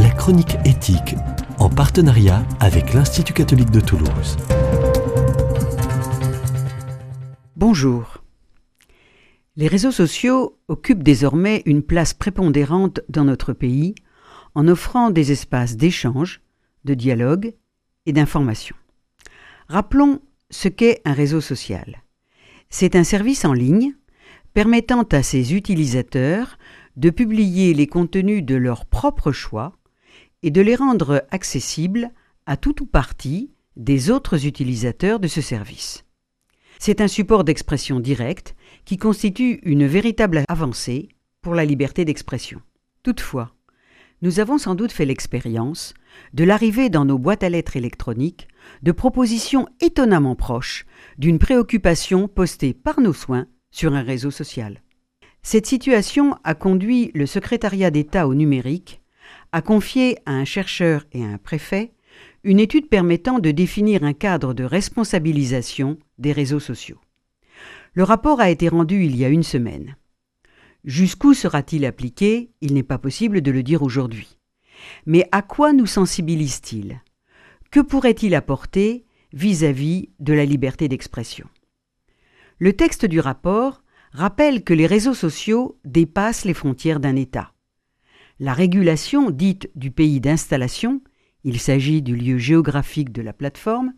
la chronique éthique, en partenariat avec l'Institut catholique de Toulouse. Bonjour. Les réseaux sociaux occupent désormais une place prépondérante dans notre pays en offrant des espaces d'échange, de dialogue et d'information. Rappelons ce qu'est un réseau social. C'est un service en ligne permettant à ses utilisateurs de publier les contenus de leur propre choix et de les rendre accessibles à tout ou partie des autres utilisateurs de ce service. C'est un support d'expression directe qui constitue une véritable avancée pour la liberté d'expression. Toutefois, nous avons sans doute fait l'expérience de l'arrivée dans nos boîtes à lettres électroniques de propositions étonnamment proches d'une préoccupation postée par nos soins sur un réseau social. Cette situation a conduit le secrétariat d'État au numérique à confier à un chercheur et à un préfet une étude permettant de définir un cadre de responsabilisation des réseaux sociaux. Le rapport a été rendu il y a une semaine. Jusqu'où sera-t-il appliqué? Il n'est pas possible de le dire aujourd'hui. Mais à quoi nous sensibilise-t-il? Que pourrait-il apporter vis-à-vis -vis de la liberté d'expression? Le texte du rapport rappelle que les réseaux sociaux dépassent les frontières d'un État. La régulation dite du pays d'installation, il s'agit du lieu géographique de la plateforme,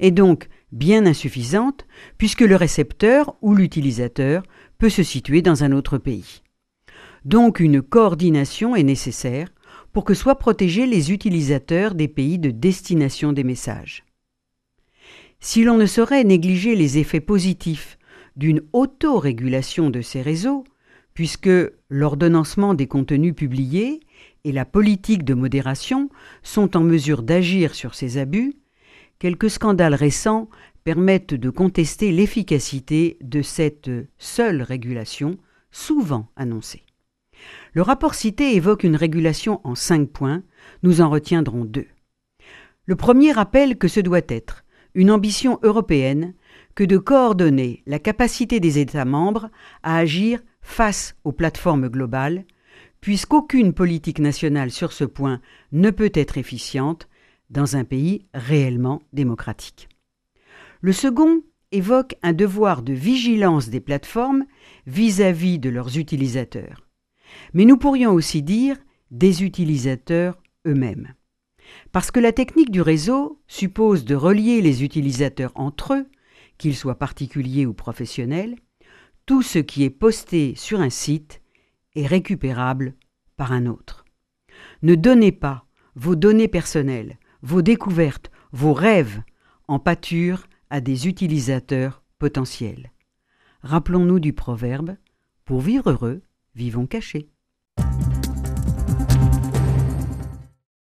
est donc bien insuffisante puisque le récepteur ou l'utilisateur peut se situer dans un autre pays. Donc une coordination est nécessaire pour que soient protégés les utilisateurs des pays de destination des messages. Si l'on ne saurait négliger les effets positifs d'une autorégulation de ces réseaux, puisque l'ordonnancement des contenus publiés et la politique de modération sont en mesure d'agir sur ces abus, quelques scandales récents permettent de contester l'efficacité de cette seule régulation, souvent annoncée. Le rapport cité évoque une régulation en cinq points, nous en retiendrons deux. Le premier rappelle que ce doit être une ambition européenne que de coordonner la capacité des États membres à agir face aux plateformes globales, puisqu'aucune politique nationale sur ce point ne peut être efficiente dans un pays réellement démocratique. Le second évoque un devoir de vigilance des plateformes vis-à-vis -vis de leurs utilisateurs. Mais nous pourrions aussi dire des utilisateurs eux-mêmes. Parce que la technique du réseau suppose de relier les utilisateurs entre eux qu'il soit particulier ou professionnel, tout ce qui est posté sur un site est récupérable par un autre. Ne donnez pas vos données personnelles, vos découvertes, vos rêves en pâture à des utilisateurs potentiels. Rappelons-nous du proverbe Pour vivre heureux, vivons cachés.